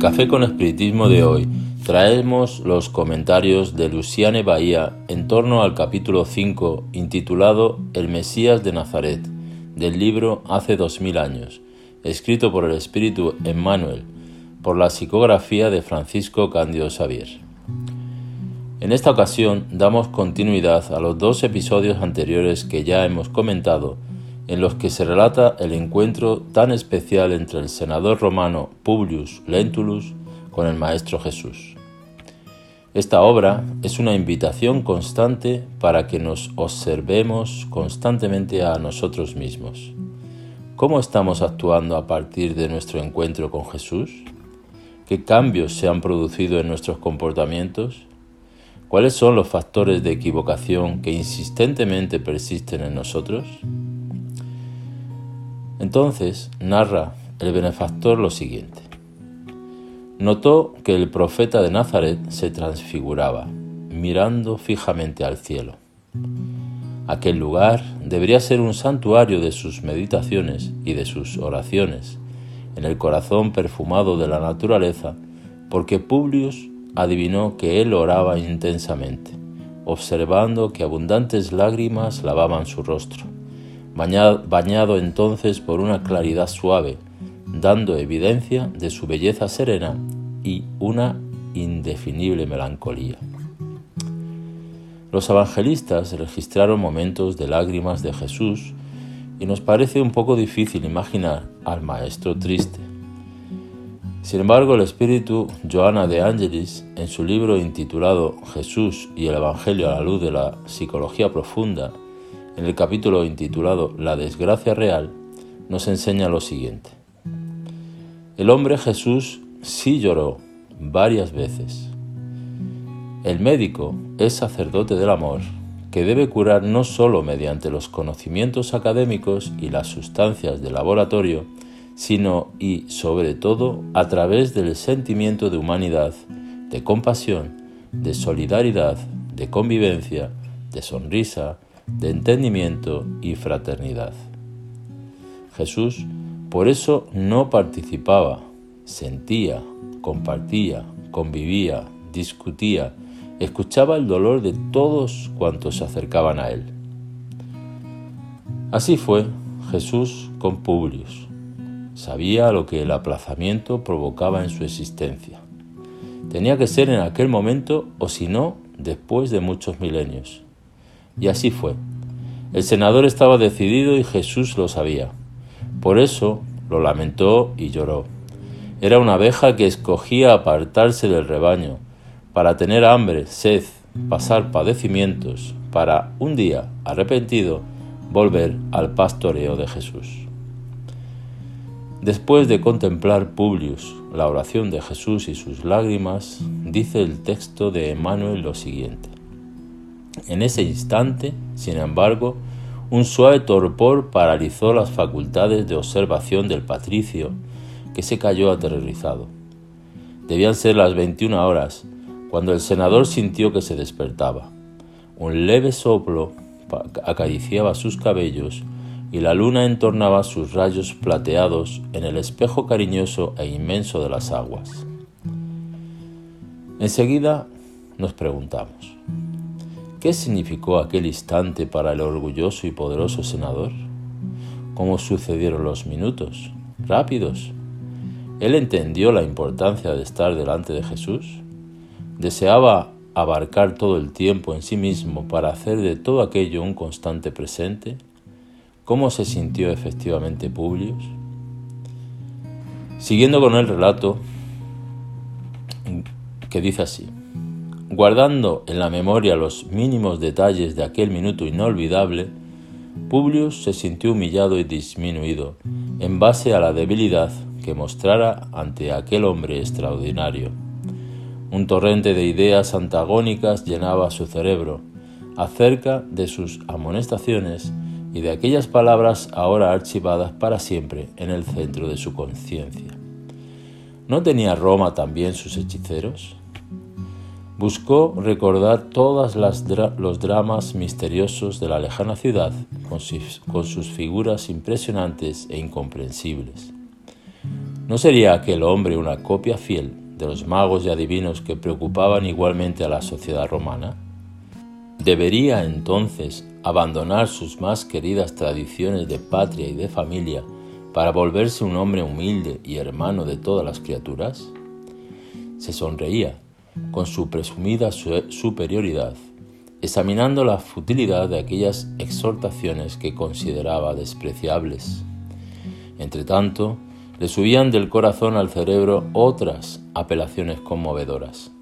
Café con Espiritismo de hoy traemos los comentarios de Luciane Bahía en torno al capítulo 5 intitulado El Mesías de Nazaret del libro Hace dos mil años, escrito por el Espíritu Emmanuel por la psicografía de Francisco Cándido Xavier. En esta ocasión damos continuidad a los dos episodios anteriores que ya hemos comentado en los que se relata el encuentro tan especial entre el senador romano Publius Lentulus con el Maestro Jesús. Esta obra es una invitación constante para que nos observemos constantemente a nosotros mismos. ¿Cómo estamos actuando a partir de nuestro encuentro con Jesús? ¿Qué cambios se han producido en nuestros comportamientos? ¿Cuáles son los factores de equivocación que insistentemente persisten en nosotros? Entonces narra el benefactor lo siguiente. Notó que el profeta de Nazaret se transfiguraba, mirando fijamente al cielo. Aquel lugar debería ser un santuario de sus meditaciones y de sus oraciones, en el corazón perfumado de la naturaleza, porque Publius adivinó que él oraba intensamente, observando que abundantes lágrimas lavaban su rostro bañado entonces por una claridad suave, dando evidencia de su belleza serena y una indefinible melancolía. Los evangelistas registraron momentos de lágrimas de Jesús y nos parece un poco difícil imaginar al Maestro triste. Sin embargo, el espíritu Joana de Angelis, en su libro intitulado Jesús y el Evangelio a la luz de la psicología profunda, en el capítulo intitulado La desgracia real, nos enseña lo siguiente. El hombre Jesús sí lloró varias veces. El médico es sacerdote del amor que debe curar no sólo mediante los conocimientos académicos y las sustancias de laboratorio, sino y sobre todo a través del sentimiento de humanidad, de compasión, de solidaridad, de convivencia, de sonrisa, de entendimiento y fraternidad. Jesús por eso no participaba, sentía, compartía, convivía, discutía, escuchaba el dolor de todos cuantos se acercaban a él. Así fue Jesús con Publius. Sabía lo que el aplazamiento provocaba en su existencia. Tenía que ser en aquel momento o si no, después de muchos milenios. Y así fue. El senador estaba decidido y Jesús lo sabía. Por eso lo lamentó y lloró. Era una abeja que escogía apartarse del rebaño, para tener hambre, sed, pasar padecimientos, para un día, arrepentido, volver al pastoreo de Jesús. Después de contemplar Publius la oración de Jesús y sus lágrimas, dice el texto de Emmanuel lo siguiente. En ese instante, sin embargo, un suave torpor paralizó las facultades de observación del patricio, que se cayó aterrorizado. Debían ser las 21 horas, cuando el senador sintió que se despertaba. Un leve soplo acariciaba sus cabellos y la luna entornaba sus rayos plateados en el espejo cariñoso e inmenso de las aguas. Enseguida nos preguntamos, ¿Qué significó aquel instante para el orgulloso y poderoso senador? ¿Cómo sucedieron los minutos? ¿Rápidos? ¿Él entendió la importancia de estar delante de Jesús? ¿Deseaba abarcar todo el tiempo en sí mismo para hacer de todo aquello un constante presente? ¿Cómo se sintió efectivamente Publius? Siguiendo con el relato que dice así. Guardando en la memoria los mínimos detalles de aquel minuto inolvidable, Publius se sintió humillado y disminuido en base a la debilidad que mostrara ante aquel hombre extraordinario. Un torrente de ideas antagónicas llenaba su cerebro acerca de sus amonestaciones y de aquellas palabras ahora archivadas para siempre en el centro de su conciencia. ¿No tenía Roma también sus hechiceros? Buscó recordar todos los dramas misteriosos de la lejana ciudad con sus, figuras impresionantes e incomprensibles. ¿No sería aquel hombre una copia fiel de los magos y adivinos que preocupaban igualmente a la sociedad romana? ¿Debería entonces abandonar sus más queridas tradiciones de patria y de familia para volverse un hombre humilde y hermano de todas las criaturas? Se sonreía con su presumida superioridad, examinando la futilidad de aquellas exhortaciones que consideraba despreciables. Entretanto, le subían del corazón al cerebro otras apelaciones conmovedoras.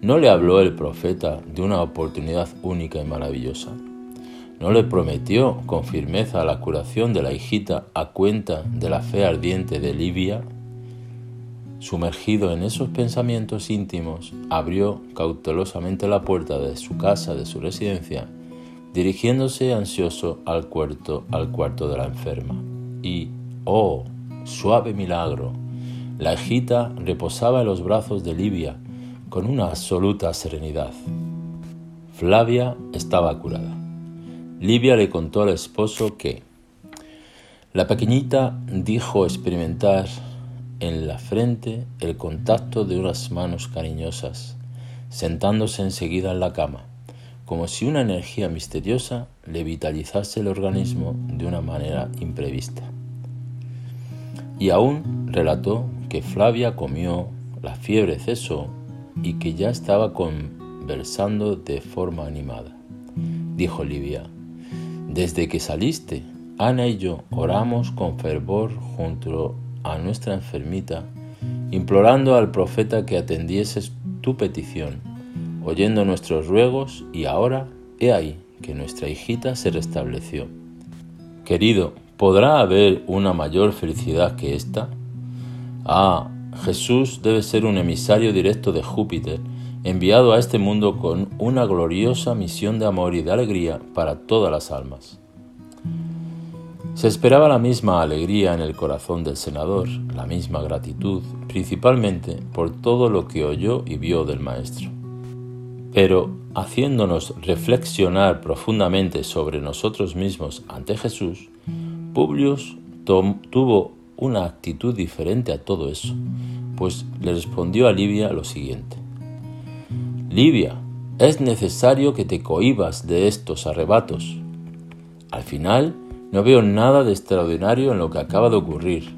¿No le habló el profeta de una oportunidad única y maravillosa? ¿No le prometió con firmeza la curación de la hijita a cuenta de la fe ardiente de Livia? Sumergido en esos pensamientos íntimos, abrió cautelosamente la puerta de su casa, de su residencia, dirigiéndose ansioso al cuarto, al cuarto de la enferma. Y, oh, suave milagro, la hijita reposaba en los brazos de Livia con una absoluta serenidad. Flavia estaba curada. Livia le contó al esposo que la pequeñita dijo experimentar en la frente el contacto de unas manos cariñosas, sentándose enseguida en la cama, como si una energía misteriosa le vitalizase el organismo de una manera imprevista. Y aún relató que Flavia comió, la fiebre cesó y que ya estaba conversando de forma animada. Dijo Livia, desde que saliste, Ana y yo oramos con fervor junto a nuestra enfermita, implorando al profeta que atendiese tu petición, oyendo nuestros ruegos y ahora, he ahí, que nuestra hijita se restableció. Querido, ¿podrá haber una mayor felicidad que esta? Ah, Jesús debe ser un emisario directo de Júpiter, enviado a este mundo con una gloriosa misión de amor y de alegría para todas las almas. Se esperaba la misma alegría en el corazón del senador, la misma gratitud, principalmente por todo lo que oyó y vio del Maestro. Pero, haciéndonos reflexionar profundamente sobre nosotros mismos ante Jesús, Publius tuvo una actitud diferente a todo eso, pues le respondió a Livia lo siguiente. Livia, es necesario que te cohibas de estos arrebatos. Al final, no veo nada de extraordinario en lo que acaba de ocurrir.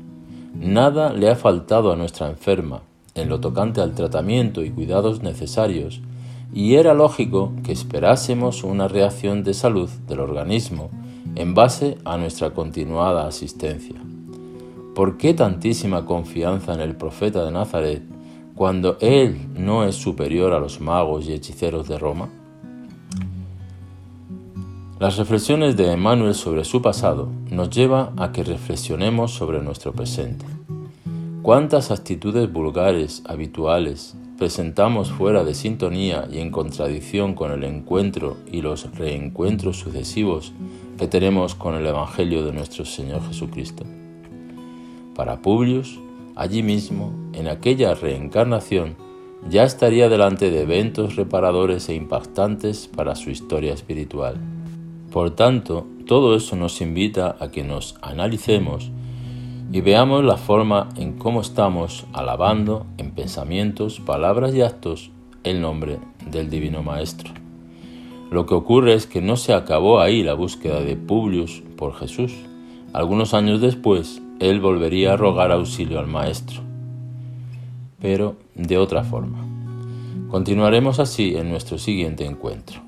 Nada le ha faltado a nuestra enferma en lo tocante al tratamiento y cuidados necesarios, y era lógico que esperásemos una reacción de salud del organismo en base a nuestra continuada asistencia. ¿Por qué tantísima confianza en el profeta de Nazaret cuando él no es superior a los magos y hechiceros de Roma? Las reflexiones de Emmanuel sobre su pasado nos lleva a que reflexionemos sobre nuestro presente. ¿Cuántas actitudes vulgares, habituales, presentamos fuera de sintonía y en contradicción con el encuentro y los reencuentros sucesivos que tenemos con el Evangelio de nuestro Señor Jesucristo? Para Publius, allí mismo, en aquella reencarnación, ya estaría delante de eventos reparadores e impactantes para su historia espiritual. Por tanto, todo eso nos invita a que nos analicemos y veamos la forma en cómo estamos alabando en pensamientos, palabras y actos el nombre del Divino Maestro. Lo que ocurre es que no se acabó ahí la búsqueda de Publius por Jesús. Algunos años después, él volvería a rogar auxilio al Maestro, pero de otra forma. Continuaremos así en nuestro siguiente encuentro.